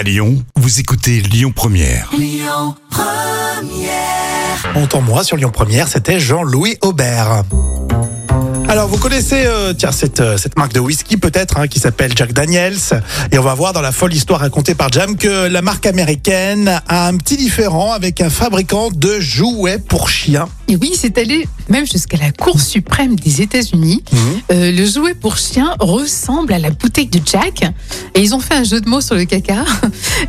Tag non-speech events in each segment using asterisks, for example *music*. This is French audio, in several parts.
À Lyon, vous écoutez Lyon Première. Entends-moi sur Lyon Première, c'était Jean-Louis Aubert. Alors vous connaissez euh, tiens cette, euh, cette marque de whisky peut-être hein, qui s'appelle Jack Daniels et on va voir dans la folle histoire racontée par Jam que la marque américaine a un petit différent avec un fabricant de jouets pour chiens. Et oui, c'est allé même jusqu'à la Cour suprême des États-Unis. Euh, le jouet pour chien ressemble à la bouteille de Jack. Et ils ont fait un jeu de mots sur le caca.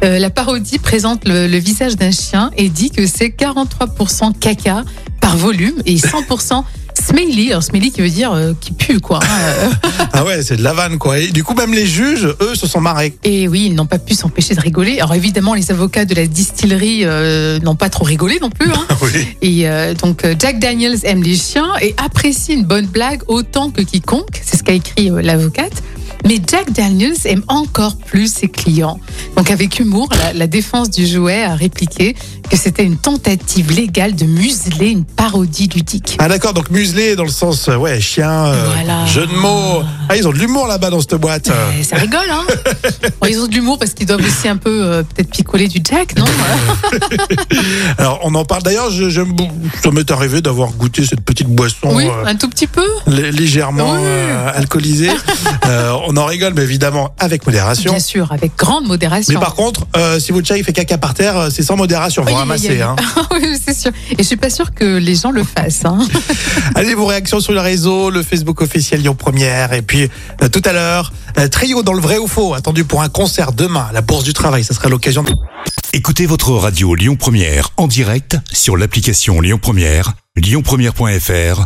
Euh, la parodie présente le, le visage d'un chien et dit que c'est 43% caca par volume et 100% smelly. Alors smelly qui veut dire euh, qui pue quoi. hein. *laughs* Ah ouais c'est de la vanne quoi. Et du coup même les juges eux se sont marrés. Et oui, ils n'ont pas pu s'empêcher de rigoler. Alors évidemment, les avocats de la distillerie euh, n'ont pas trop rigolé non plus. Hein. *laughs* Oui. Et euh, donc euh, Jack Daniels aime les chiens et apprécie une bonne blague autant que quiconque. C'est ce qu'a écrit euh, l'avocate. Mais Jack Daniels aime encore plus ses clients. Donc avec humour, la, la défense du jouet a répliqué que c'était une tentative légale de museler une parodie ludique. Ah d'accord donc muselé dans le sens euh, ouais chien euh, Voilà. jeu de mots. Ah ils ont de l'humour là-bas dans cette boîte. Ça rigole, hein *laughs* Bon, Ils ont de l'humour parce qu'ils doivent aussi un peu euh, peut-être picoler du Jack, non? *laughs* Alors on en parle d'ailleurs je, je, ça m'est arrivé d'avoir goûté cette petite boisson. Oui, euh, un tout petit peu. lé- légèrement Oui. alcoolisé. Euh, *laughs* on en rigole, mais évidemment avec modération. Bien sûr, avec grande modération. Mais par contre, euh, si votre chat il fait caca par terre, euh, c'est sans modération, vous ramassez. Hein. *laughs* oui, c'est sûr. Et je suis pas sûre que les gens le fassent. Hein. *laughs* Allez, vos réactions sur le réseau, le Facebook officiel Lyon Première, et puis euh, tout à l'heure, euh, trio dans le vrai ou faux, attendu pour un concert demain à la Bourse du Travail. Ça sera l'occasion. de- Écoutez votre radio Lyon Première en direct sur l'application Lyon Première, lyonpremière.fr